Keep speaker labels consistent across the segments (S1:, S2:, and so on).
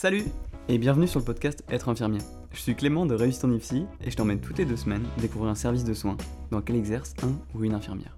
S1: Salut et bienvenue sur le podcast Être infirmier. Je suis Clément de Réussite en IFSI et je t'emmène toutes les deux semaines découvrir un service de soins dans lequel exerce un ou une infirmière.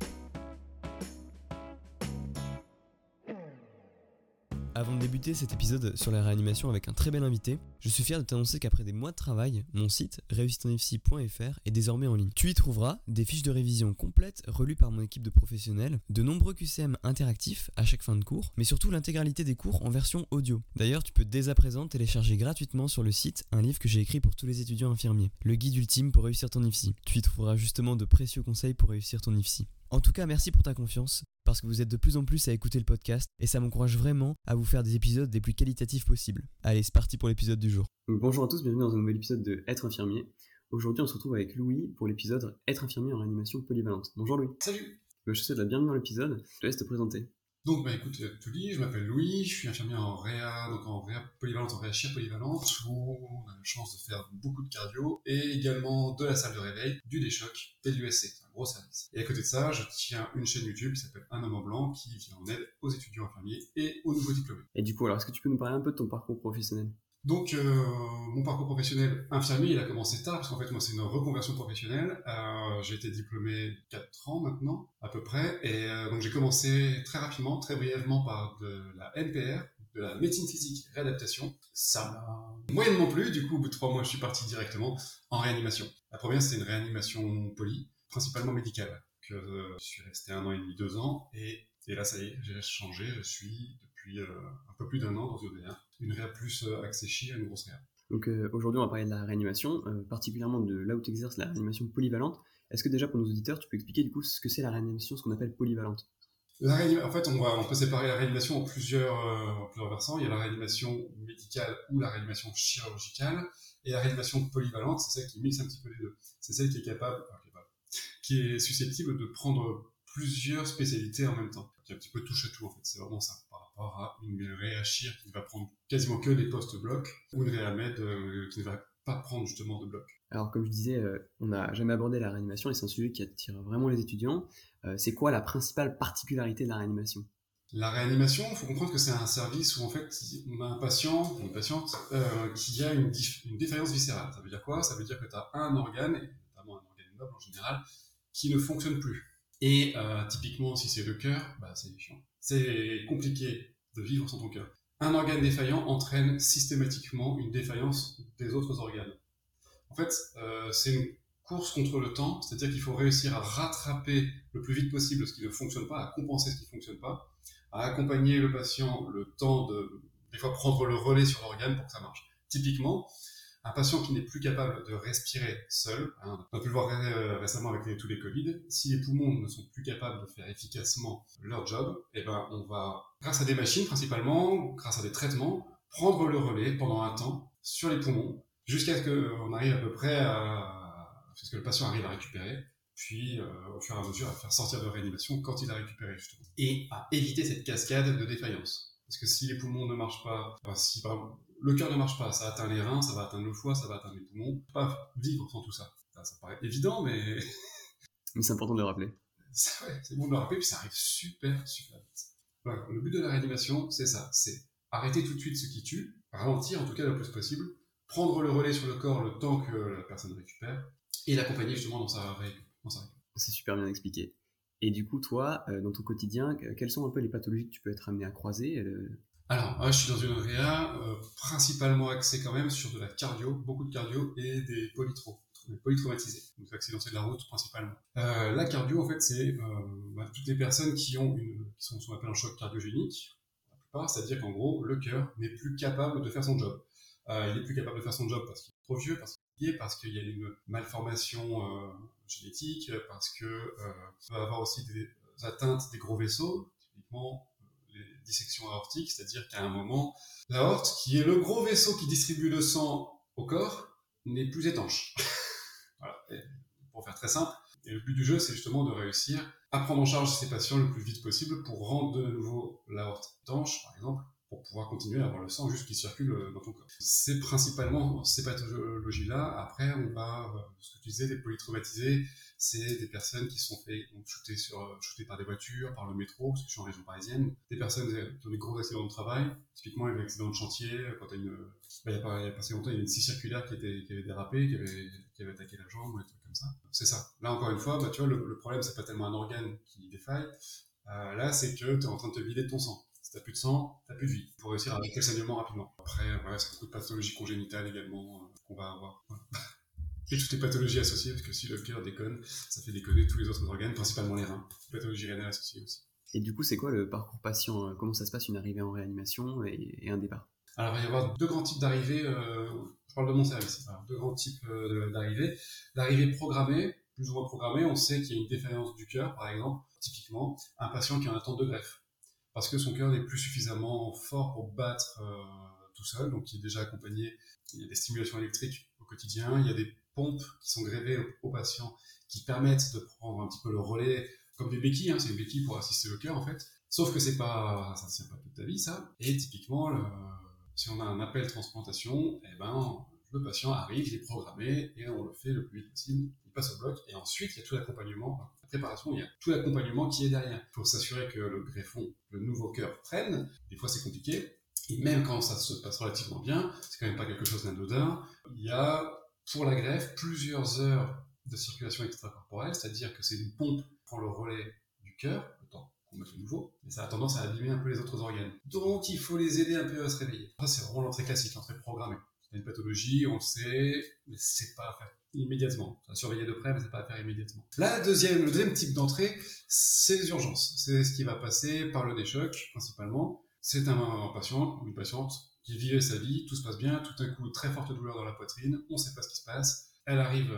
S2: Cet épisode sur la réanimation avec un très bel invité, je suis fier de t'annoncer qu'après des mois de travail, mon site réussitenifc.fr est désormais en ligne. Tu y trouveras des fiches de révision complètes relues par mon équipe de professionnels, de nombreux QCM interactifs à chaque fin de cours, mais surtout l'intégralité des cours en version audio. D'ailleurs, tu peux dès à présent télécharger gratuitement sur le site un livre que j'ai écrit pour tous les étudiants infirmiers, le guide ultime pour réussir ton IFSI. Tu y trouveras justement de précieux conseils pour réussir ton IFSI. En tout cas, merci pour ta confiance, parce que vous êtes de plus en plus à écouter le podcast, et ça m'encourage vraiment à vous faire des épisodes les plus qualitatifs possibles. Allez, c'est parti pour l'épisode du jour.
S1: Bonjour à tous, bienvenue dans un nouvel épisode de Être infirmier. Aujourd'hui, on se retrouve avec Louis pour l'épisode Être infirmier en réanimation polyvalente. Bonjour Louis.
S3: Salut
S1: Je te souhaite la bienvenue dans l'épisode, je te laisse te présenter.
S3: Donc, bah écoute, tout dit, je m'appelle Louis, je suis infirmier en réa, donc en réa polyvalente, en réa chir polyvalente, où on a la chance de faire beaucoup de cardio, et également de la salle de réveil, du déchoc et de l'USC. C'est un gros service. Et à côté de ça, je tiens une chaîne YouTube qui s'appelle Un homme en blanc, qui vient en aide aux étudiants infirmiers et aux nouveaux diplômés.
S1: Et du coup, alors est-ce que tu peux nous parler un peu de ton parcours professionnel?
S3: Donc, euh, mon parcours professionnel infirmier, il a commencé tard, parce qu'en fait, moi, c'est une reconversion professionnelle. Euh, j'ai été diplômé 4 ans maintenant, à peu près. Et euh, donc, j'ai commencé très rapidement, très brièvement, par de la NPR, de la médecine physique réadaptation. Ça m'a moyennement plu. Du coup, au bout de 3 mois, je suis parti directement en réanimation. La première, c'est une réanimation poly, principalement médicale. Que euh, je suis resté un an et demi, deux ans. Et, et là, ça y est, j'ai changé. Je suis depuis euh, un peu plus d'un an dans une réa. Une réa plus euh, axée chir, une grosse réa.
S1: Donc euh, aujourd'hui, on va parler de la réanimation, euh, particulièrement de là où tu exerces la réanimation polyvalente. Est-ce que déjà pour nos auditeurs, tu peux expliquer du coup ce que c'est la réanimation, ce qu'on appelle polyvalente?
S3: La réanima- En fait, on, va, on peut séparer la réanimation en plusieurs, euh, en plusieurs versants. Il y a la réanimation médicale ou la réanimation chirurgicale. Et la réanimation polyvalente, c'est celle qui mixe un petit peu les deux. C'est celle qui est capable, enfin, capable, qui est susceptible de prendre plusieurs spécialités en même temps. Qui est un petit peu touche à tout, en fait. C'est vraiment ça. Rapport à une réa chir qui ne va prendre quasiment que des postes blocs ou une réa med euh, qui ne va pas prendre justement de bloc.
S1: Alors comme je disais, euh, on n'a jamais abordé la réanimation et c'est un sujet qui attire vraiment les étudiants. Euh, c'est quoi la principale particularité de la réanimation?
S3: La réanimation, il faut comprendre que c'est un service où en fait on a un patient, une patiente, euh, qui a une, défaillance viscérale. Ça veut dire quoi? Ça veut dire que tu as un organe, et notamment un organe noble en général, qui ne fonctionne plus. Et euh, typiquement, si c'est le cœur, bah, c'est chiant. C'est compliqué de vivre sans ton cœur. Un organe défaillant entraîne systématiquement une défaillance des autres organes. En fait, euh, c'est une course contre le temps, c'est-à-dire qu'il faut réussir à rattraper le plus vite possible ce qui ne fonctionne pas, à compenser ce qui ne fonctionne pas, à accompagner le patient le temps de, des fois, prendre le relais sur l'organe pour que ça marche. Typiquement, un patient qui n'est plus capable de respirer seul, hein, on a pu le voir euh, récemment avec tous les Covid, si les poumons ne sont plus capables de faire efficacement leur job, eh ben, on va, grâce à des machines principalement, grâce à des traitements, prendre le relais pendant un temps sur les poumons, jusqu'à ce qu'on arrive à peu près à, ce que le patient arrive à récupérer, puis euh, au fur et à mesure à faire sortir de réanimation quand il a récupéré justement. Et à éviter cette cascade de défaillance. Parce que si les poumons ne marchent pas, enfin, si le cœur ne marche pas, ça atteint les reins, ça va atteindre le foie, ça va atteindre les poumons, pas vivre sans tout ça. Ça, ça paraît évident, mais
S1: Mais c'est important de le rappeler.
S3: c'est ouais, bon de le rappeler, puis ça arrive super, super vite. Voilà, le but de la réanimation, c'est ça, c'est arrêter tout de suite ce qui tue, ralentir en tout cas le plus possible, prendre le relais sur le corps le temps que la personne récupère, et l'accompagner justement dans sa ré- dans sa récup.
S1: C'est super bien expliqué. Et du coup, toi, euh, dans ton quotidien, que- quelles sont un peu les pathologies que tu peux être amené à croiser euh,
S3: Alors, je suis dans une réa euh, principalement axée quand même sur de la cardio, beaucoup de cardio et des polytraumatisés, donc accidentés de la route principalement. La cardio, en fait, c'est bah, toutes les personnes qui ont une, qui sont ce qu'on appelle un choc cardiogénique, la plupart, c'est-à-dire qu'en gros, le cœur n'est plus capable de faire son job. Il est plus capable de faire son job parce qu'il est trop vieux, parce parce qu'il y a une malformation euh, génétique, parce que euh, va avoir aussi des atteintes des gros vaisseaux, typiquement les dissections aortiques, c'est-à-dire qu'à un moment, l'aorte, qui est le gros vaisseau qui distribue le sang au corps, n'est plus étanche. voilà. Pour faire très simple, et le but du jeu, c'est justement de réussir à prendre en charge ces patients le plus vite possible pour rendre de nouveau l'aorte étanche, par exemple, pour pouvoir continuer à avoir le sang juste qui circule dans ton corps. C'est principalement ces pathologies-là. Après, on va, ce que tu disais, les polytraumatisés, c'est des personnes qui sont fait shooter, sur, shooter par des voitures, par le métro, parce que je suis en région parisienne, des personnes qui ont des gros accidents de travail, typiquement avec accident de chantier, quand bah, il a, il y a pas si longtemps, il y a une scie circulaire qui, était, qui avait dérapé, qui avait, attaqué la jambe, ou des trucs comme ça. C'est ça. Là, encore une fois, bah, tu vois, le, le problème, c'est pas tellement un organe qui défaille, euh, là, c'est que tu es en train de te vider de ton sang. T'as plus de sang, t'as plus de vie, pour réussir à arrêter le saignement rapidement. Après, voilà, c'est beaucoup de pathologies congénitales également euh, qu'on va avoir. Et toutes les pathologies associées, parce que si le cœur déconne, ça fait déconner tous les autres organes, principalement les reins. Pathologies rénales associées aussi.
S1: Et du coup, c'est quoi le parcours patient euh, Comment ça se passe une arrivée en réanimation et, un départ?
S3: Alors, il va y avoir deux grands types d'arrivées. Euh, je parle de mon service. Alors, deux grands types euh, d'arrivées. L'arrivée programmée, plus ou moins programmée, on sait qu'il y a une défaillance du cœur, par exemple. Typiquement, un patient qui a un attente de greffe. Parce que son cœur n'est plus suffisamment fort pour battre tout seul, donc il est déjà accompagné. Il y a des stimulations électriques au quotidien, il y a des pompes qui sont grévées aux, patients qui permettent de prendre un petit peu le relais comme des béquilles, hein, c'est une béquille pour assister le cœur en fait. Sauf que c'est pas, ça ne tient pas toute ta vie ça. Et typiquement, si on a un appel transplantation, eh ben, le patient arrive, il est programmé et on le fait le plus vite possible. Passe au bloc et ensuite il y a tout l'accompagnement, la préparation, il y a tout l'accompagnement qui est derrière. Faut s'assurer que le greffon, le nouveau cœur prenne. Des fois c'est compliqué. Et même quand ça se passe relativement bien, c'est quand même pas quelque chose d'anodin. Il y a pour la greffe plusieurs heures de circulation extracorporelle, c'est-à-dire que c'est une pompe qui prend le relais du cœur, le temps qu'on met le nouveau, mais ça a tendance à abîmer un peu les autres organes. Donc il faut les aider un peu à se réveiller. Ça c'est vraiment l'entrée classique, l'entrée programmée. C'est une pathologie, on le sait, mais c'est pas à faire immédiatement. Ça surveiller de près, mais c'est pas à faire immédiatement. La deuxième, le deuxième type d'entrée, c'est les urgences. C'est ce qui va passer par le déchoc, principalement. C'est un patient ou une patiente qui vivait sa vie, tout se passe bien, tout d'un coup, très forte douleur dans la poitrine, on sait pas ce qui se passe. Elle arrive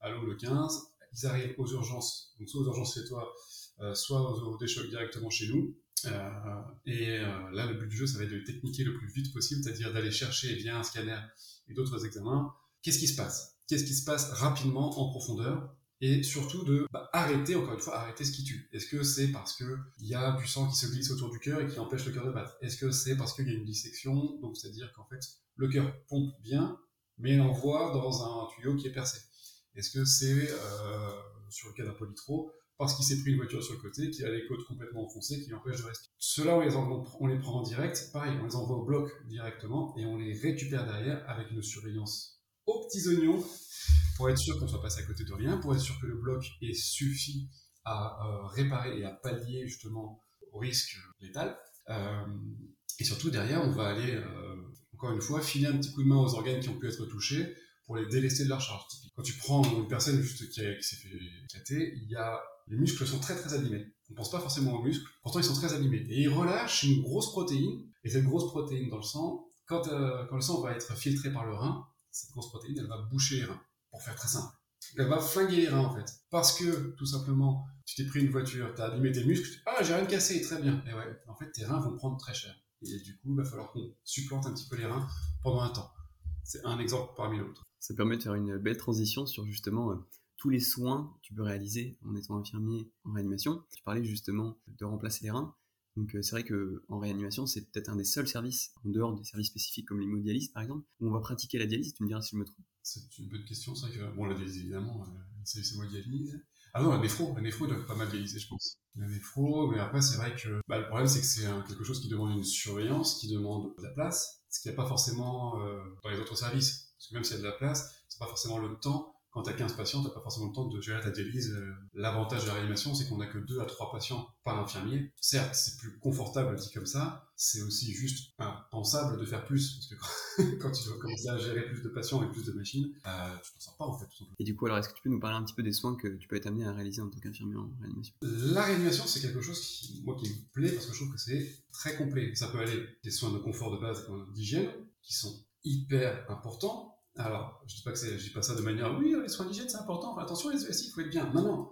S3: à l'eau le 15, ils arrivent aux urgences, donc soit aux urgences chez toi, euh, soit au, déchoc directement chez nous. Euh, et euh, là, le but du jeu, ça va être de techniquer le plus vite possible, c'est-à-dire d'aller chercher via un scanner et d'autres examens, qu'est-ce qui se passe? Qu'est-ce qui se passe rapidement, en profondeur? Et surtout de bah, arrêter, encore une fois, arrêter ce qui tue. Est-ce que c'est parce qu'il y a du sang qui se glisse autour du cœur et qui empêche le cœur de battre? Est-ce que c'est parce qu'il y a une dissection, donc c'est-à-dire qu'en fait, le cœur pompe bien, mais envoie dans un tuyau qui est percé. Est-ce que c'est, euh, sur le cas d'un polytro, parce qu'il s'est pris une voiture sur le côté, qui a les côtes complètement enfoncées, qui l'empêche de rester Ceux-là, on les, on les prend en direct, pareil, on les envoie au bloc directement, et on les récupère derrière avec une surveillance aux petits oignons pour être sûr qu'on soit passé à côté de rien, pour être sûr que le bloc ait suffi à euh, réparer et à pallier justement au risque létal. Euh, et surtout derrière, on va aller, euh, encore une fois, filer un petit coup de main aux organes qui ont pu être touchés pour les délester de leur charge. Quand tu prends une personne juste qui, qui s'est fait éclater, il y a, les muscles sont très très abîmés. On ne pense pas forcément aux muscles, pourtant ils sont très abîmés. Et ils relâchent une grosse protéine, et cette grosse protéine dans le sang, quand, quand le sang va être filtré par le rein, cette grosse protéine, elle va boucher les reins pour faire très simple. Elle va flinguer les reins en fait. Parce que, tout simplement, tu t'es pris une voiture, tu as abîmé tes muscles, ah j'ai rien cassé, très bien. Et ouais, en fait tes reins vont prendre très cher. Et du coup, il va falloir qu'on supplante un petit peu les reins pendant un temps. C'est un exemple parmi d'autres.
S1: Ça permet de faire une belle transition sur justement euh, tous les soins que tu peux réaliser en étant infirmier en réanimation. Tu parlais justement de remplacer les reins. Donc euh, c'est vrai qu'en réanimation, c'est peut-être un des seuls services, en dehors des services spécifiques comme l'hémodialyse par exemple, où on va pratiquer la dialyse, tu me diras si je me trompe.
S3: C'est une bonne question, c'est vrai que, bon la dialyse évidemment, euh, c'est moi dialyse. Ah non, la néphro, la néphro doit pas mal dialyser je pense. La néphro, mais après c'est vrai que bah, le problème c'est que c'est quelque chose qui demande une surveillance, qui demande de la place, ce qu'il n'y a pas forcément euh, dans les autres services. Parce que même s'il y a de la place, c'est pas forcément le temps quand tu as 15 patients, tu n'as pas forcément le temps de gérer ta dialyse. Euh, l'avantage de la réanimation, c'est qu'on n'a que 2 à 3 patients par infirmier. Certes, c'est plus confortable dit comme ça, c'est aussi juste pensable de faire plus, parce que quand, tu dois commencer à gérer plus de patients et plus de machines, euh, tu t'en sors pas en fait.
S1: Et du coup, alors est-ce que tu peux nous parler un petit peu des soins que tu peux être amené à réaliser en tant qu'infirmier en réanimation?
S3: La réanimation, c'est quelque chose qui, moi, qui me plaît, parce que je trouve que c'est très complet. Ça peut aller des soins de confort de base, d'hygiène, qui sont hyper importants, alors, je dis pas que je dis pas ça de manière, oui, les soins d'hygiène c'est important, attention les ESI, il faut être bien? Non, non.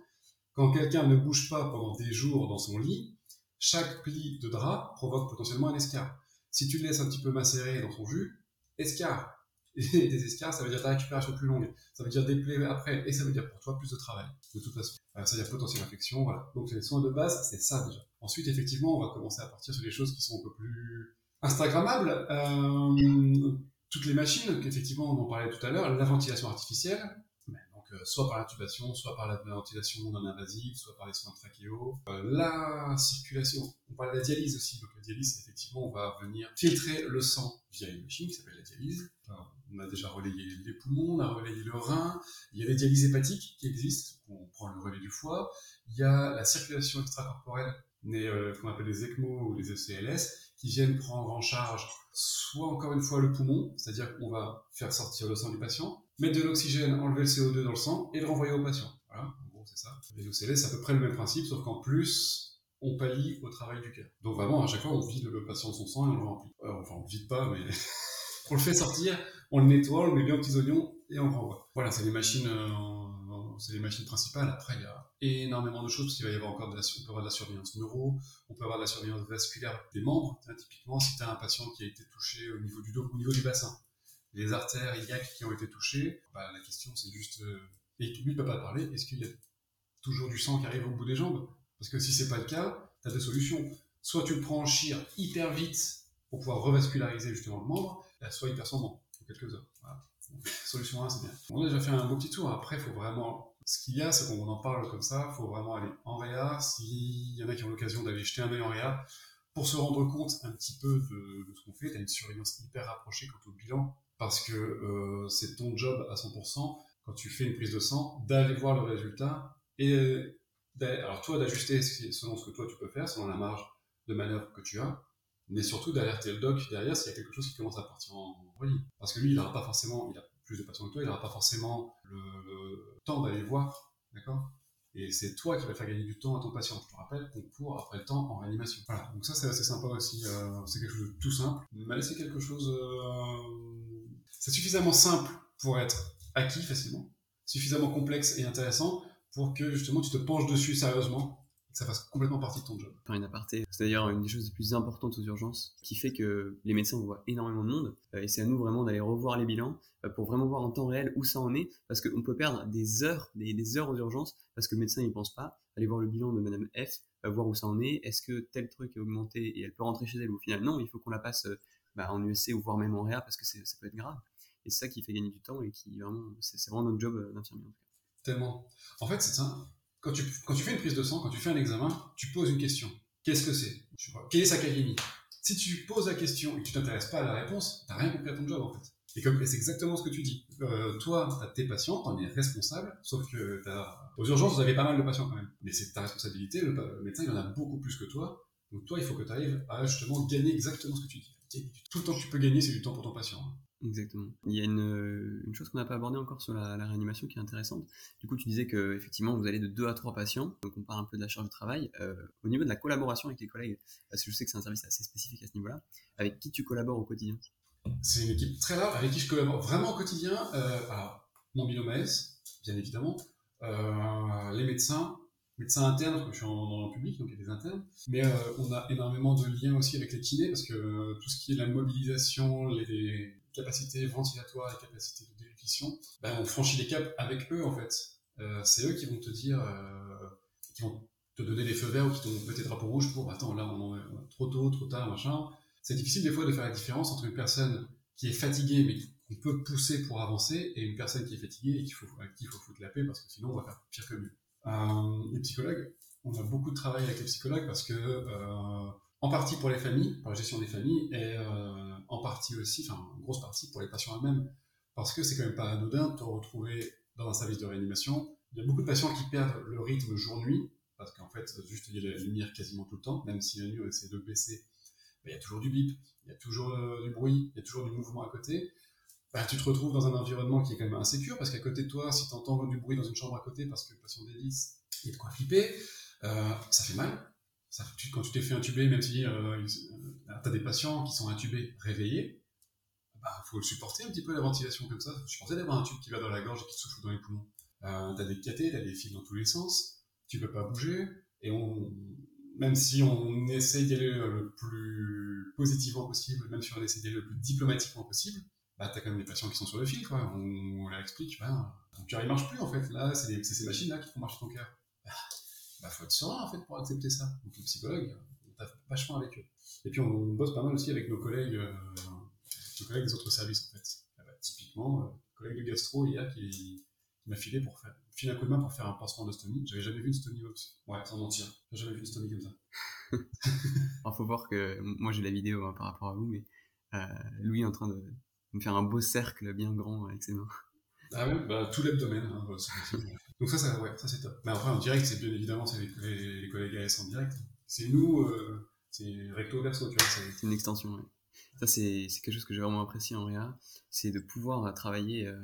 S3: Quand quelqu'un ne bouge pas pendant des jours dans son lit, chaque pli de drap provoque potentiellement un escar. Si tu le laisses un petit peu macérer dans son jus, escar. Et des escars, ça veut dire ta récupération plus longue. Ça veut dire des plaies après. Et ça veut dire pour toi plus de travail, de toute façon. ça veut dire potentielle infection, voilà. Donc les soins de base, c'est ça déjà. Ensuite, effectivement, on va commencer à partir sur des choses qui sont un peu plus Instagrammable, toutes les machines, qu'effectivement on en parlait tout à l'heure, la ventilation artificielle, donc soit par l'intubation, soit par la ventilation non invasive, soit par les soins trachéaux. la circulation, on parle de la dialyse aussi, donc la dialyse, effectivement, on va venir filtrer le sang via une machine qui s'appelle la dialyse. on a déjà relayé les poumons, on a relayé le rein, il y a les dialyses hépatiques qui existent, on prend le relais du foie, il y a la circulation extracorporelle, euh, qu'on appelle les ECMO ou les ECLS, qui viennent prendre en charge soit encore une fois le poumon, c'est-à-dire qu'on va faire sortir le sang du patient, mettre de l'oxygène, enlever le CO2 dans le sang et le renvoyer au patient. Voilà, en gros c'est ça. Les ECLS, c'est à peu près le même principe, sauf qu'en plus, on pallie au travail du cœur. Donc vraiment, à chaque fois, on vide le patient de son sang et on le remplit. Euh, enfin, on le vide pas, mais on le fait sortir, on le nettoie, on le met bien aux petits oignons et on le renvoie. Voilà, c'est les machines... Euh, c'est les machines principales. Après, il y a énormément de choses, parce qu'il va y avoir encore de la, surveillance neuro, on peut avoir de la surveillance vasculaire des membres. typiquement, si tu as un patient qui a été touché au niveau du dos, au niveau du bassin, les artères iliaques qui ont été touchées, bah, la question c'est juste, euh, et lui ne peut pas parler, est-ce qu'il y a toujours du sang qui arrive au bout des jambes? Parce que si c'est pas le cas, tu as deux solutions. Soit tu le prends en chire hyper vite pour pouvoir revasculariser justement le membre, soit hyper sombre en quelques heures. Solution 1, c'est bien. On a déjà fait un beau petit tour. Après, il faut vraiment. Ce qu'il y a, c'est qu'on en parle comme ça. Il faut vraiment aller en réa. S'il y en a qui ont l'occasion d'aller jeter un œil en réa, pour se rendre compte un petit peu de, ce qu'on fait, tu as une surveillance hyper rapprochée quant au bilan. Parce que euh, c'est ton job à 100%, quand tu fais une prise de sang, d'aller voir le résultat et alors toi d'ajuster selon ce que toi tu peux faire, selon la marge de manœuvre que tu as, mais surtout d'alerter le doc derrière s'il y a quelque chose qui commence à partir en vrille. Parce que lui, il n'aura pas forcément, plus de patients que toi, il n'aura pas forcément le, temps d'aller voir, d'accord? Et c'est toi qui vas faire gagner du temps à ton patient. Je te rappelle qu'on court après le temps en réanimation. Voilà, donc ça c'est assez sympa aussi, euh, c'est quelque chose de tout simple, mais c'est quelque chose... Euh, c'est suffisamment simple pour être acquis facilement, suffisamment complexe et intéressant pour que justement tu te penches dessus sérieusement ça fasse complètement partie de ton job.
S1: Faire une aparté, c'est d'ailleurs une des choses les plus importantes aux urgences, qui fait que les médecins voient énormément de monde, euh, et c'est à nous vraiment d'aller revoir les bilans euh, pour vraiment voir en temps réel où ça en est, parce qu'on peut perdre des heures, des, heures aux urgences, parce que le médecin n'y pense pas, aller voir le bilan de Madame F, euh, voir où ça en est, est-ce que tel truc est augmenté et elle peut rentrer chez elle, ou au final non, il faut qu'on la passe bah, en USC ou voire même en réa, parce que ça peut être grave. Et c'est ça qui fait gagner du temps et qui vraiment, c'est vraiment notre job d'infirmier en tout
S3: cas. Tellement. En fait, c'est ça quand tu, fais une prise de sang, quand tu fais un examen, tu poses une question. Qu'est-ce que c'est? Quelle est sa calémie Si tu poses la question et que tu t'intéresses pas à la réponse, tu n'as rien compris à ton job en fait. Et, comme, c'est exactement ce que tu dis. Euh, toi, tu as tes patients, tu en es responsable, sauf que aux urgences, vous avez pas mal de patients quand même. Mais c'est ta responsabilité, le, médecin, il en a beaucoup plus que toi. Donc toi, il faut que tu arrives à justement gagner exactement ce que tu dis. Tout le temps que tu peux gagner, c'est du temps pour ton patient.
S1: Exactement. Il y a une, une chose qu'on n'a pas abordée encore sur la, réanimation qui est intéressante. Du coup, tu disais que effectivement, vous allez de 2 à 3 patients, donc on parle un peu de la charge de travail. Euh, au niveau de la collaboration avec les collègues, parce que je sais que c'est un service assez spécifique à ce niveau-là, avec qui tu collabores au quotidien?
S3: C'est une équipe très large avec qui je collabore vraiment au quotidien. Euh, alors, mon binôme AS, bien évidemment, euh, les médecins, médecins internes, parce que je suis en, dans le public, donc il y a des internes, mais euh, on a énormément de liens aussi avec les kinés, parce que tout ce qui est la mobilisation, les capacités ventilatoires, les capacités de déglutition, ben, on franchit les caps avec eux en fait. Euh, c'est eux qui vont te dire, euh, qui vont te donner des feux verts ou qui mettre des drapeaux rouges pour attends là on est trop tôt, trop tard, machin. C'est difficile des fois de faire la différence entre une personne qui est fatiguée mais qu'on peut pousser pour avancer et une personne qui est fatiguée et qu'il faut, à faut foutre la paix parce que sinon on va faire pire que mieux. Euh, les psychologues, on a beaucoup de travail avec les psychologues parce que en partie pour les familles, pour la gestion des familles, et euh, en partie aussi, enfin, en grosse partie pour les patients eux-mêmes, parce que c'est quand même pas anodin de te retrouver dans un service de réanimation. Il y a beaucoup de patients qui perdent le rythme jour-nuit, parce qu'en fait, juste il y a la lumière quasiment tout le temps, même si la nuit on essaie de baisser, il y a toujours du bip, il y a toujours euh, du bruit, il y a toujours du mouvement à côté. Bah, tu te retrouves dans un environnement qui est quand même insécure, parce qu'à côté de toi, si tu entends du bruit dans une chambre à côté parce que le patient dévisse, il y a de quoi flipper, euh, ça fait mal, quand tu t'es fait intuber, même si euh, tu as des patients qui sont intubés réveillés, il bah, faut supporter un petit peu la ventilation comme ça. Faut supporter d'avoir un tube qui va dans la gorge et qui souffle dans les poumons. Euh, tu as des catheters, tu as des fils dans tous les sens, tu peux pas bouger, et on, même si on essaye d'y aller le plus positivement possible, même si on essaie d'y aller le plus diplomatiquement possible, bah, tu as quand même des patients qui sont sur le fil, quoi. On, leur explique, bah, ton cœur il marche plus en fait, là, c'est ces machines-là qui font marcher ton cœur. Bah, faut être serein en fait pour accepter ça. Donc le psychologue, on taffe vachement avec eux. Et puis on, bosse pas mal aussi avec nos collègues, euh, nos collègues des autres services en fait. Ah bah, typiquement, euh, collègue de gastro hier qui, qui m'a filé pour faire, filé un coup de main pour faire un pansement de stomie. J'avais jamais vu une stomie aussi. Ouais, sans mentir. J'ai jamais vu une stomie comme ça.
S1: Alors faut voir que moi j'ai la vidéo hein, par rapport à vous, mais euh, Louis est en train de me faire un beau cercle bien grand avec ses mains.
S3: Ah ouais, bah, tout l'abdomen. Hein, Donc ça, ça, ouais, ça c'est top. Mais après en direct, c'est bien évidemment c'est les, les, collègues AS en direct. C'est nous, euh, c'est recto verso, tu vois.
S1: C'est une extension. Ouais. Ça c'est quelque chose que j'ai vraiment apprécié en réa, c'est de pouvoir travailler euh,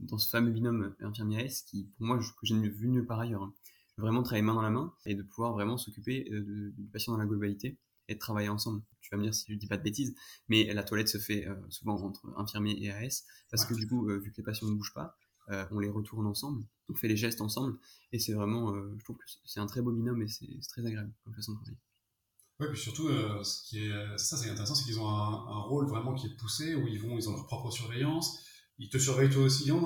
S1: dans ce fameux binôme infirmier AS qui, pour moi, je, que j'ai vu mieux par ailleurs. Hein. Vraiment travailler main dans la main et de pouvoir vraiment s'occuper euh, du patient dans la globalité et de travailler ensemble. Tu vas me dire si je dis pas de bêtises, mais la toilette se fait euh, souvent entre infirmier et AS parce que du coup, euh, vu que les patients ne bougent pas, euh, on les retourne ensemble, on fait les gestes ensemble et c'est vraiment, je trouve que c'est un très beau binôme et c'est très agréable comme façon de travailler.
S3: Ouais, puis surtout, ce qui est, ça, c'est intéressant, c'est qu'ils ont un, rôle vraiment qui est poussé où ils vont, ils ont leur propre surveillance. Ils te surveillent toi aussi, hein,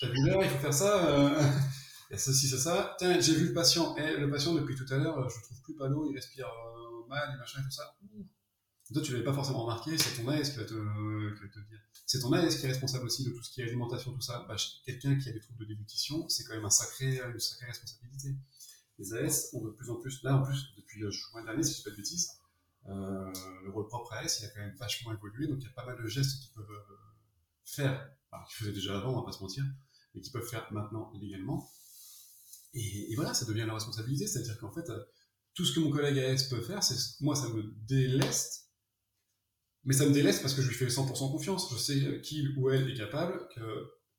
S3: t'as vu l'heure, il faut faire ça. il y a ceci, c'est ça. Tiens, j'ai vu le patient. Eh, le patient, depuis tout à l'heure, je trouve plus panneau, il respire mal, machin et tout ça. Toi, tu l'avais pas forcément remarqué, c'est ton AS qui va te, te dire. C'est ton AS qui est responsable aussi de tout ce qui est alimentation, tout ça. Bah, Quelqu'un qui a des troubles de déglutition, c'est quand même un sacré, une sacrée responsabilité. Les AS ont de plus en plus, là en plus, depuis juin dernier, si je ne dis pas de bêtises, euh, le rôle propre AS, il a quand même vachement évolué, donc il y a pas mal de gestes qu'ils peuvent euh, faire, alors qu'ils faisaient déjà avant, on va pas se mentir, mais qu'ils peuvent faire maintenant légalement. Et, voilà, ça devient leur responsabilité, c'est-à-dire qu'en fait, euh, tout ce que mon collègue AS peut faire, c'est moi, ça me déleste. Mais ça me déleste parce que je lui fais 100% confiance. Je sais qu'il ou elle est capable, que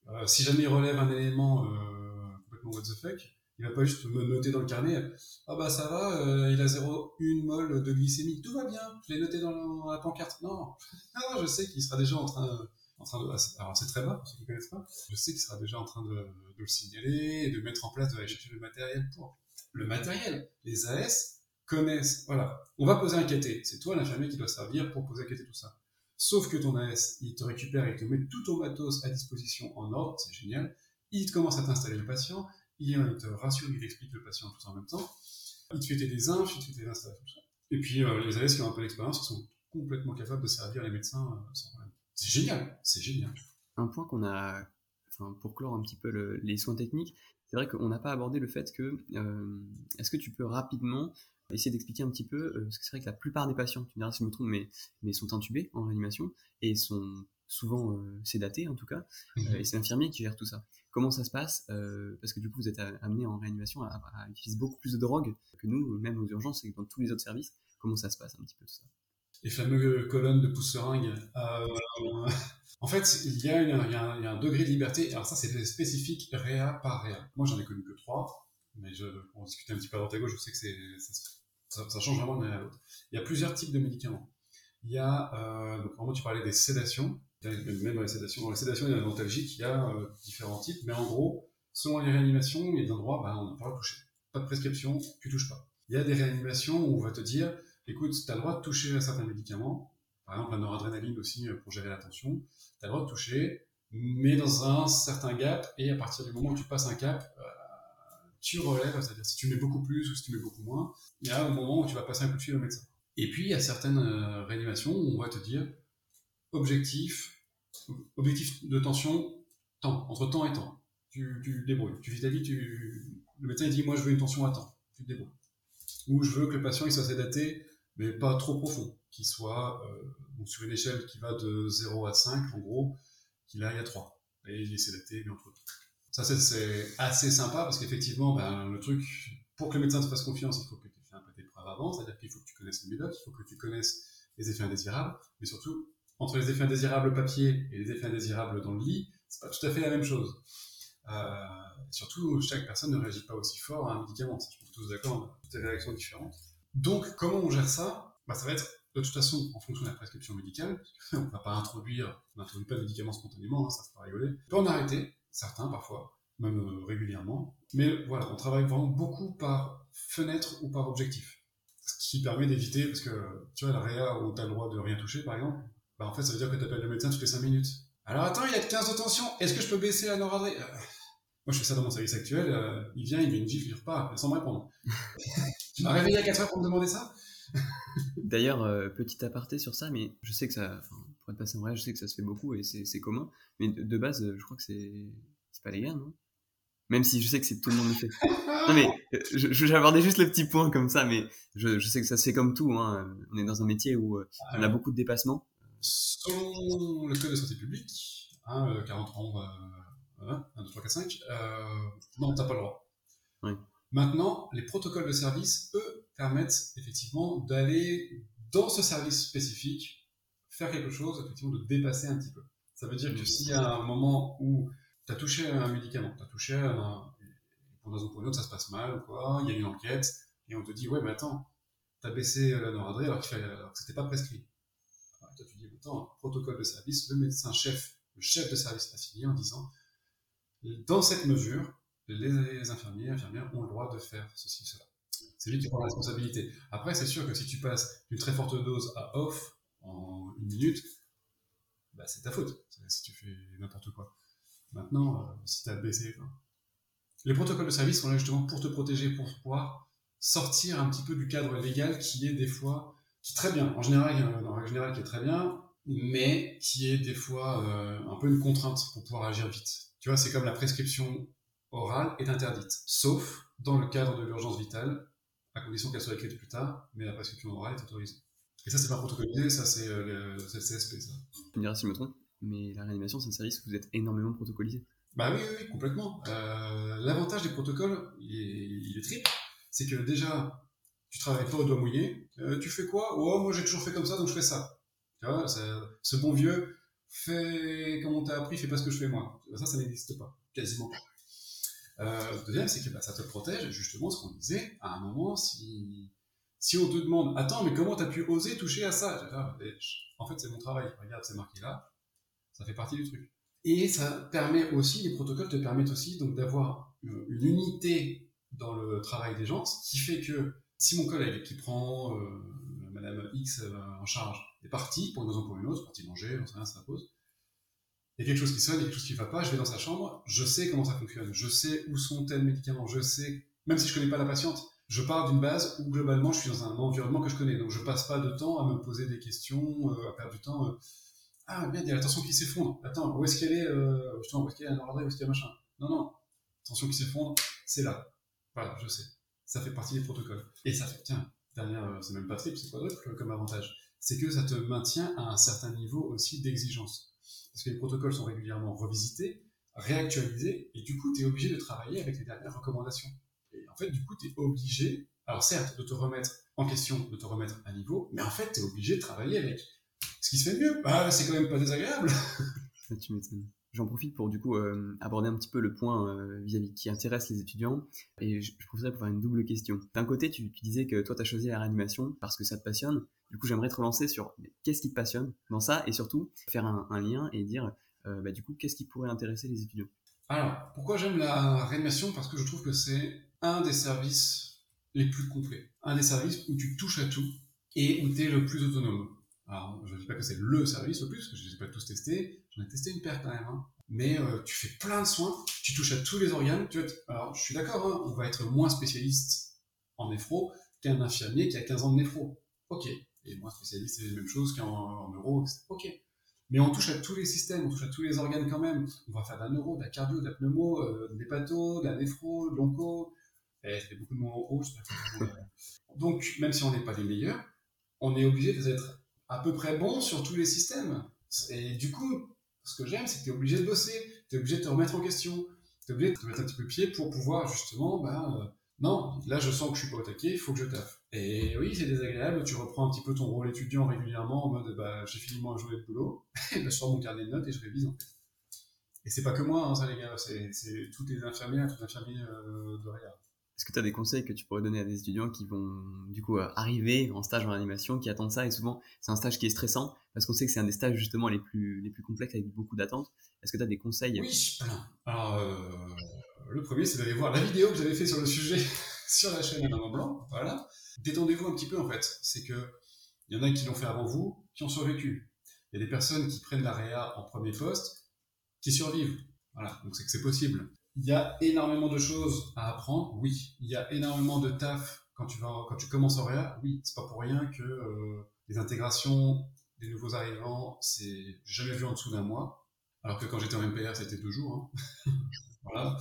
S3: euh, si jamais il relève un élément euh, complètement what the fuck, il va pas juste me noter dans le carnet Ah bah ça va, euh, il a 0,1 mol de glycémie, tout va bien, je l'ai noté dans la, pancarte. Non, non, je sais qu'il sera déjà en train, en train de. Alors c'est très bas pour ceux qui connaissent pas. Je sais qu'il sera déjà en train de, de, le signaler et de mettre en place, de aller le matériel pour le matériel. Les AS connaissent, voilà, on va poser un caté. C'est toi l'infirmier qui doit servir pour poser un caté, tout ça. Sauf que ton AS, il te récupère, il te met tout ton matos à disposition en ordre, c'est génial. Il commence à t'installer le patient, il te rassure, il t'explique le patient tout en même temps. Il te fait des infs, il te fait tes installations, tout ça. Et puis euh, les AS qui ont un peu d'expérience, ils sont complètement capables de servir les médecins euh, sans problème. C'est génial, c'est génial.
S1: Un point qu'on a, enfin, pour clore un petit peu le, les soins techniques, c'est vrai qu'on n'a pas abordé le fait que, euh, est-ce que tu peux rapidement essayer d'expliquer un petit peu, euh, parce que c'est vrai que la plupart des patients, tu me diras si je me trompe, mais, mais sont intubés en réanimation et sont souvent euh, sédatés en tout cas, mmh. et c'est l'infirmier qui gère tout ça. Comment ça se passe Parce que du coup, vous êtes amené en réanimation à, à, utiliser beaucoup plus de drogue que nous, même aux urgences et dans tous les autres services. Comment ça se passe un petit peu tout ça?
S3: Les fameuses colonnes de pousse-seringue. En fait, il y, a un, degré de liberté. Alors ça, c'est spécifique réa par réa. Moi, j'en ai connu que trois, mais je, on discutait un petit peu à droite à gauche, je sais que ça, ça, change vraiment d'un à l'autre. Il y a plusieurs types de médicaments. Il y a, euh, donc vraiment, tu parlais des sédations. Même dans les sédations, dans les sédations, il y a l'antalgique, il y a euh, différents types, mais en gros, selon les réanimations, il y a des endroits, bah, on n'a pas le droit de toucher. Pas de prescription, tu touches pas. Il y a des réanimations où on va te dire, écoute, tu as le droit de toucher à certains médicaments, par exemple la noradrénaline aussi euh, pour gérer la tension, tu as le droit de toucher, mais dans un certain gap, et à partir du moment où tu passes un cap, euh, tu relèves, c'est-à-dire si tu mets beaucoup plus ou si tu mets beaucoup moins, il y a un moment où tu vas passer un coup de fil au médecin. Et puis il y a certaines euh, réanimations où on va te dire objectif, objectif de tension, temps, entre temps et temps. Tu, tu débrouilles. Tu vis ta vie, le médecin dit moi je veux une tension à temps, tu te débrouilles. Ou je veux que le patient il soit sédaté, mais pas trop profond qui soit euh, sur une échelle qui va de 0 à 5, en gros, qu'il aille à 3. Et il est sélecté, mais entre autres. Ça, c'est assez sympa parce qu'effectivement, ben, le truc, pour que le médecin te fasse confiance, il faut que tu fait un peu tes preuves avant, c'est-à-dire qu'il faut que tu connaisses le médoc, il faut que tu connaisses les effets indésirables, mais surtout, entre les effets indésirables papier et les effets indésirables dans le lit, c'est pas tout à fait la même chose. Euh, surtout, chaque personne ne réagit pas aussi fort à un médicament. Je suis tous d'accord, toutes des réactions différentes. Donc, comment on gère ça? Bah, Ça va être de toute façon, en fonction de la prescription médicale, on ne va pas introduire, on n'introduit pas de médicaments spontanément, hein, ça se rigoler. On peut en arrêter, certains parfois, même euh, régulièrement. Mais voilà, on travaille vraiment beaucoup par fenêtre ou par objectif. Ce qui permet d'éviter, parce que tu vois, la réa où tu as le droit de rien toucher, par exemple, bah, en fait, ça veut dire que tu appelles le médecin toutes les 5 minutes. Alors attends, il y a 15 de tension, est-ce que je peux baisser la noradré euh, Moi, je fais ça dans mon service actuel, euh, il vient, il met une gifle, il repart, sans me répondre. tu m'as réveillé à 4 heures pour me demander ça?
S1: D'ailleurs, euh, petit aparté sur ça, mais je sais que ça, pour être passé en je sais que ça se fait beaucoup et c'est commun. Mais de, de base, je crois que c'est pas légal, non? Même si je sais que c'est tout le monde le fait. Non mais, j'abordais juste le petit point comme ça, mais je, je, sais que ça se fait comme tout. Hein. On est dans un métier où euh, on a beaucoup de dépassements.
S3: Selon le code de santé publique, hein, 43 1, 2, 3, 4, 5, euh, non, t'as pas le droit.
S1: Oui.
S3: Maintenant, les protocoles de service, eux, permettent effectivement d'aller dans ce service spécifique, faire quelque chose, effectivement, de dépasser un petit peu. Ça veut dire que s'il y a un moment où tu as touché un médicament, tu as touché un, pour une raison pour une autre, ça se passe mal ou quoi, il y a une enquête, et on te dit, ouais, mais attends, tu as baissé la noradrée alors, qu'il alors que c'était pas prescrit. Alors, toi, tu dis, attends, protocole de service, le médecin chef, le chef de service a signé en disant, dans cette mesure, les infirmiers infirmières ont le droit de faire ceci, cela. C'est lui qui prend la responsabilité. Après, c'est sûr que si tu passes d'une très forte dose à off en une minute, bah, c'est ta faute si tu fais n'importe quoi. Maintenant, euh, si tu as baissé. Les protocoles de service sont là justement pour te protéger, pour pouvoir sortir un petit peu du cadre légal qui est des fois, qui est très bien, en général, en règle générale, qui est très bien, mais qui est des fois euh, un peu une contrainte pour pouvoir agir vite. Tu vois, c'est comme la prescription orale est interdite, sauf dans le cadre de l'urgence vitale, à condition qu'elle soit écrite plus tard, mais la prescription orale est autorisée. Et ça, c'est pas protocolisé, ça, c'est euh, le, CSP, ça.
S1: Tu me diras si je me trompe, mais la réanimation, c'est un service où vous êtes énormément protocolisé.
S3: Bah oui, oui, complètement. Euh, l'avantage des protocoles, il est, triple. C'est que déjà, tu travailles pas au doigt mouillé. Euh, tu fais quoi? Oh, moi j'ai toujours fait comme ça, donc je fais ça. Tu vois, ce bon vieux, fais comme on t'a appris, fais pas ce que je fais moi. Ça, ça n'existe pas, quasiment pas. Euh, deuxième, c'est que bah, ça te protège, justement, ce qu'on disait, à un moment, si, si on te demande, attends, mais comment t'as pu oser toucher à ça? Ah, En fait, c'est mon travail, regarde, c'est marqué là, ça fait partie du truc. Et ça permet aussi, les protocoles te permettent aussi donc d'avoir une, unité dans le travail des gens, ce qui fait que si mon collègue qui prend euh, Madame X euh, en charge est partie, pour une raison ou pour une autre, partie manger, on sait rien, ça pose. Il y a quelque chose qui sonne, il y a quelque chose qui ne va pas, je vais dans sa chambre, je sais comment ça fonctionne, je sais où sont tels médicaments, je sais, même si je ne connais pas la patiente, je pars d'une base où globalement je suis dans un environnement que je connais, donc je passe pas de temps à me poser des questions, euh, à perdre du temps. Euh, ah, bien, il y a la tension qui s'effondre. Attends, où est-ce qu'elle est, euh, où est-ce qu'elle est, où est-ce machin Non, non, tension qui s'effondre, c'est là. Voilà, je sais. Ça fait partie des protocoles. Et ça fait, tiens, dernière, euh, c'est même pas triple, c'est quadruple comme avantage, c'est que ça te maintient à un certain niveau aussi d'exigence. Parce que les protocoles sont régulièrement revisités, réactualisés, et du coup, tu es obligé de travailler avec les dernières recommandations. En fait, du coup, tu es obligé, alors certes, de te remettre en question, de te remettre à niveau, mais en fait, tu es obligé de travailler avec ce qui se fait mieux. Ah, c'est quand même pas désagréable.
S1: tu m'étonnes. J'en profite pour du coup euh, aborder un petit peu le point euh, vis-à-vis qui intéresse les étudiants et je, je profiterai pour faire une double question. D'un côté, tu, disais que toi tu as choisi la réanimation parce que ça te passionne. Du coup, j'aimerais te relancer sur qu'est-ce qui te passionne dans ça? Et surtout faire un, lien et dire euh, bah, du coup qu'est-ce qui pourrait intéresser les étudiants?
S3: Alors, pourquoi j'aime la réanimation? Parce que je trouve que c'est un des services les plus complets. Un des services où tu touches à tout et où tu es le plus autonome. Alors, je ne dis pas que c'est le service le plus, je ne les ai pas tous testés. J'en ai testé une paire quand même. Hein. Mais euh, tu fais plein de soins, tu touches à tous les organes. Tu Alors, je suis d'accord, hein, on va être moins spécialiste en néphro qu'un infirmier qui a 15 ans de néphro. Ok. Et moins spécialiste, c'est la même chose qu'en neuro. Ok. Mais on touche à tous les systèmes, on touche à tous les organes quand même. On va faire de la neuro, de la cardio, de la pneumo, euh, de l'hépato, de la néphro, de l'onco. Et ça fait beaucoup de mots en. Donc, même si on n'est pas les meilleurs, on est obligé d'être à peu près bon sur tous les systèmes. Et du coup, ce que j'aime, c'est que tu es obligé de bosser, tu es obligé de te remettre en question, tu es obligé de te mettre un petit peu pied pour pouvoir justement, ben, euh, non, là je sens que je suis pas au taquet, il faut que je taffe. Et oui, c'est désagréable, tu reprends un petit peu ton rôle étudiant régulièrement en mode, bah, j'ai fini mon journée de boulot, et je sors mon carnet de notes et je révise en fait. Et c'est pas que moi, hein, ça les gars, c'est toutes les infirmières, toutes les infirmières euh, de Réa.
S1: Est-ce que tu as des conseils que tu pourrais donner à des étudiants qui vont du coup euh, arriver en stage en animation, qui attendent ça? Et souvent c'est un stage qui est stressant parce qu'on sait que c'est un des stages justement les plus, les plus complexes avec beaucoup d'attentes. Est-ce que tu as des conseils?
S3: Oui, Alors, euh, le premier c'est d'aller voir la vidéo que j'avais fait sur le sujet sur la chaîne en Blanc. Voilà. Détendez-vous un petit peu en fait. C'est que il y en a qui l'ont fait avant vous, qui ont survécu. Il y a des personnes qui prennent la réa en premier poste, qui survivent. Voilà, donc c'est que c'est possible. Il y a énormément de choses à apprendre, oui. Il y a énormément de taf quand tu, vas, quand tu commences en réa, oui, c'est pas pour rien que euh, les intégrations des nouveaux arrivants, c'est jamais vu en dessous d'un mois. Alors que quand j'étais en MPR, c'était deux jours. Hein. voilà.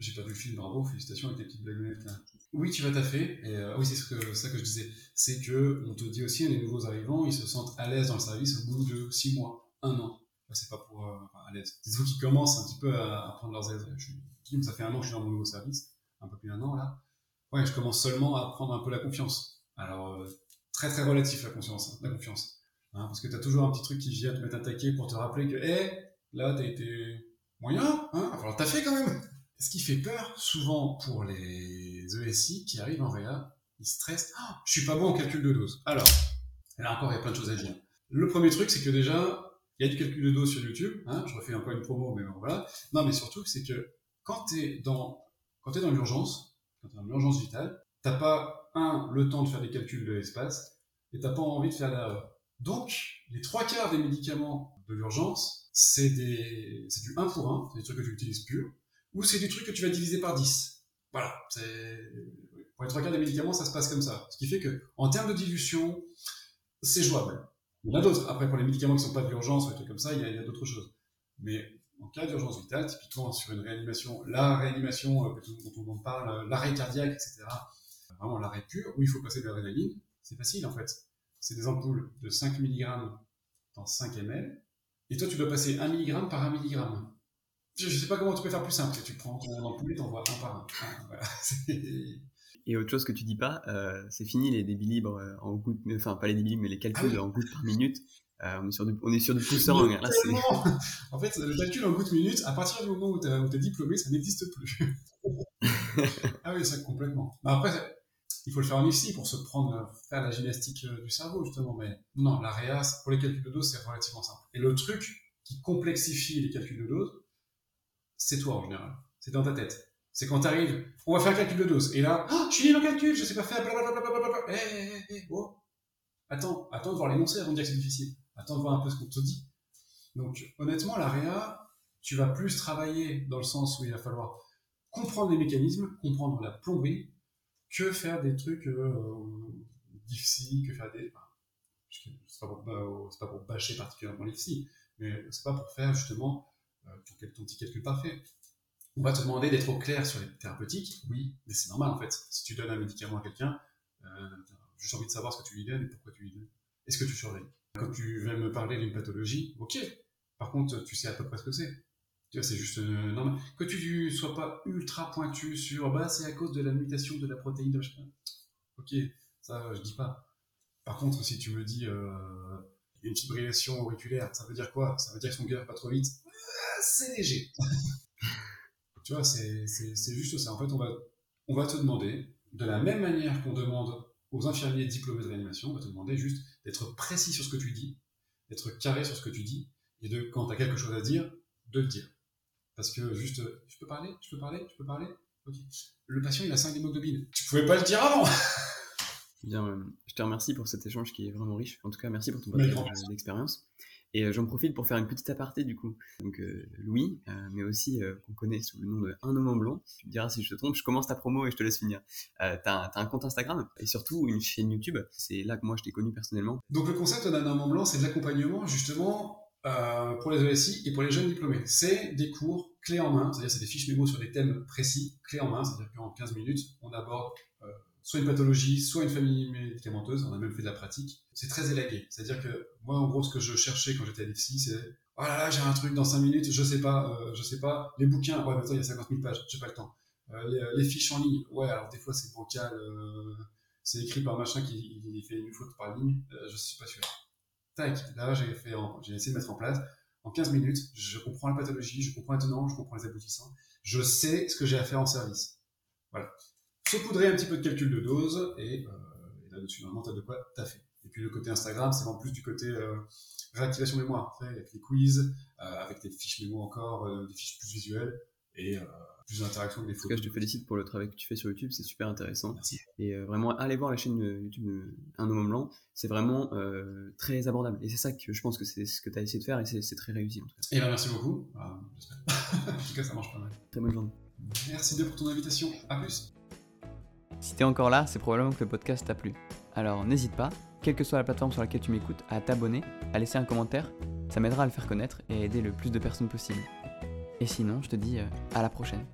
S3: J'ai pas vu le film, bravo, félicitations avec tes petites blagounettes là. Oui, tu vas taffer. Et euh, oui, c'est ce que, ça que je disais. C'est que on te dit aussi, les nouveaux arrivants, ils se sentent à l'aise dans le service au bout de six mois, un an. C'est pas pour euh, à l'aise. C'est vous qui commencent un petit peu à, prendre leurs aises. Je suis, ça fait un an que je suis dans mon nouveau service, un peu plus d'un an là. Ouais, je commence seulement à prendre un peu la confiance. Alors, euh, très très relatif la confiance, hein, la confiance. Hein, parce que tu as toujours un petit truc qui vient te mettre un taquet pour te rappeler que, hé, là, t'as été moyen, hein, alors t'as fait quand même. Ce qui fait peur, souvent, pour les ESI qui arrivent en réa, ils stressent. Oh, je suis pas bon en calcul de dose. Alors, là encore, il y a plein de choses à dire. Le premier truc, c'est que déjà, il y a du calcul de dose sur YouTube. Hein, je refais un peu une promo, mais bon, voilà. Non, mais surtout, c'est que quand tu es dans, quand dans l'urgence, quand tu es dans l'urgence vitale, t'as pas, un, le temps de faire des calculs de l'espace, et t'as pas envie de faire l'erreur. Donc, les trois quarts des médicaments de l'urgence, c'est des, du 1 pour 1, c'est des trucs que tu utilises pur ou c'est du truc que tu vas diviser par 10. Voilà, pour les trois quarts des médicaments, ça se passe comme ça. Ce qui fait que, en termes de dilution, c'est jouable. Il y en a d'autres. Après, pour les médicaments qui ne sont pas d'urgence ou des trucs comme ça, il y a, d'autres choses. Mais en cas d'urgence vitale, typiquement sur une réanimation, la réanimation euh, dont on parle, euh, l'arrêt cardiaque, etc., vraiment l'arrêt pur, où il faut passer de l'adrénaline, c'est facile en fait. C'est des ampoules de 5 mg dans 5 ml, et toi tu dois passer 1 mg par 1 mg. Je ne sais pas comment tu peux faire plus simple. Tu prends ton ampoule et t'envoies un par un. Voilà.
S1: Et autre chose que tu dis pas, euh, c'est fini les débits libres euh, en gouttes, enfin pas les débits libres, mais les calculs ah en gouttes par minute. Euh, on est sur du, on est sur du poussant.
S3: en fait, le calcul en gouttes minutes, à partir du moment où tu es diplômé, ça n'existe plus. ah oui, ça complètement. après, il faut le faire en IFSI pour se prendre, faire la gymnastique du cerveau justement. Mais non, la réa, pour les calculs de dose, c'est relativement simple. Et le truc qui complexifie les calculs de dose, c'est toi en général. C'est dans ta tête. C'est quand t'arrives, on va faire un calcul de dose. Et là, oh, je suis nul en calcul, je sais pas faire, blablabla. Hé, hé, hé, oh. Attends, attends de voir l'énoncé avant de dire que c'est difficile. Attends de voir un peu ce qu'on te dit. Donc, honnêtement, l'AREA, tu vas plus travailler dans le sens où il va falloir comprendre les mécanismes, comprendre la plomberie, que faire des trucs euh, difficiles, que faire des. c'est pas, pas, pour bâcher particulièrement l'IFSI, mais c'est pas pour faire justement euh, ton, petit calcul parfait. On va te demander d'être au clair sur les thérapeutiques, oui, mais c'est normal en fait. Si tu donnes un médicament à quelqu'un, euh, tu as juste envie de savoir ce que tu lui donnes et pourquoi tu lui donnes. Est-ce que tu surveilles? Quand tu viens me parler d'une pathologie, ok. Par contre, tu sais à peu près ce que c'est. Tu vois, c'est juste euh, normal. Que tu sois pas ultra pointu sur, bah, c'est à cause de la mutation de la protéine de. Ok, ça, je dis pas. Par contre, si tu me dis, euh, une fibrillation auriculaire, ça veut dire quoi? Ça veut dire que son cœur pas trop vite c'est léger. tu vois, c'est juste ça. En fait, on va, on va te demander, de la même manière qu'on demande aux infirmiers diplômés de réanimation, on va te demander juste d'être précis sur ce que tu dis, d'être carré sur ce que tu dis, et de, quand tu as quelque chose à dire, de le dire. Parce que juste, je peux parler, je peux parler, je peux parler? Ok. Le patient, il a 5 d'hémoglobine. Tu pouvais pas le dire avant
S1: Bien, euh, je te remercie pour cet échange qui est vraiment riche. En tout cas, merci pour ton partage d'expérience. Et euh, j'en profite pour faire une petite aparté du coup. Donc euh, Louis, euh, mais aussi qu'on connaît sous le nom de Un homme en blanc. Tu me diras si je te trompe, je commence ta promo et je te laisse finir. t'as, as un compte Instagram et surtout une chaîne YouTube. C'est là que moi je t'ai connu personnellement.
S3: Donc le concept d'un homme en blanc, c'est de l'accompagnement justement pour les ESI et pour les jeunes diplômés. C'est des cours clés en main, c'est-à-dire c'est des fiches mémo sur des thèmes précis, clés en main, c'est-à-dire qu'en 15 minutes, on aborde soit une pathologie, soit une famille médicamenteuse. On a même fait de la pratique. C'est très élagué. C'est-à-dire que moi, en gros, ce que je cherchais quand j'étais à l'IFSI, c'est oh là là, j'ai un truc dans 5 minutes, je sais pas, euh, je sais pas. Les bouquins, ouais, mais attends, il y a 50 000 pages, j'ai pas le temps. Euh, euh, les, fiches en ligne, ouais, alors des fois c'est bancal, c'est écrit par machin qui il fait une faute par ligne, je suis pas sûr. Tac, là j'ai essayé de mettre en place. En 15 minutes, je comprends la pathologie, je comprends maintenant, je comprends les aboutissants, je sais ce que j'ai à faire en service. Voilà saupoudrer un petit peu de calcul de dose, et, euh, là-dessus, normalement, tu as de quoi fait. Et puis le côté Instagram, c'est en plus du côté euh, réactivation mémoire, avec les quiz, euh, avec des fiches mémo encore, des fiches plus visuelles, et plus d'interaction avec les photos.
S1: En tout cas, je te félicite pour le travail que tu fais sur YouTube, c'est super intéressant. Merci. Et vraiment, allez voir la chaîne YouTube Un homme blanc, c'est vraiment très abordable. Et c'est ça que je pense que c'est ce que tu as essayé de faire, et c'est très réussi en tout cas.
S3: Et eh ben merci beaucoup. en tout cas, ça marche pas mal.
S1: Très bonne journée.
S3: Merci bien pour ton invitation. À plus.
S1: Si t'es encore là, c'est probablement que le podcast t'a plu. Alors n'hésite pas, quelle que soit la plateforme sur laquelle tu m'écoutes, à t'abonner, à laisser un commentaire, ça m'aidera à le faire connaître et à aider le plus de personnes possible. Et sinon, je te dis euh, à la prochaine.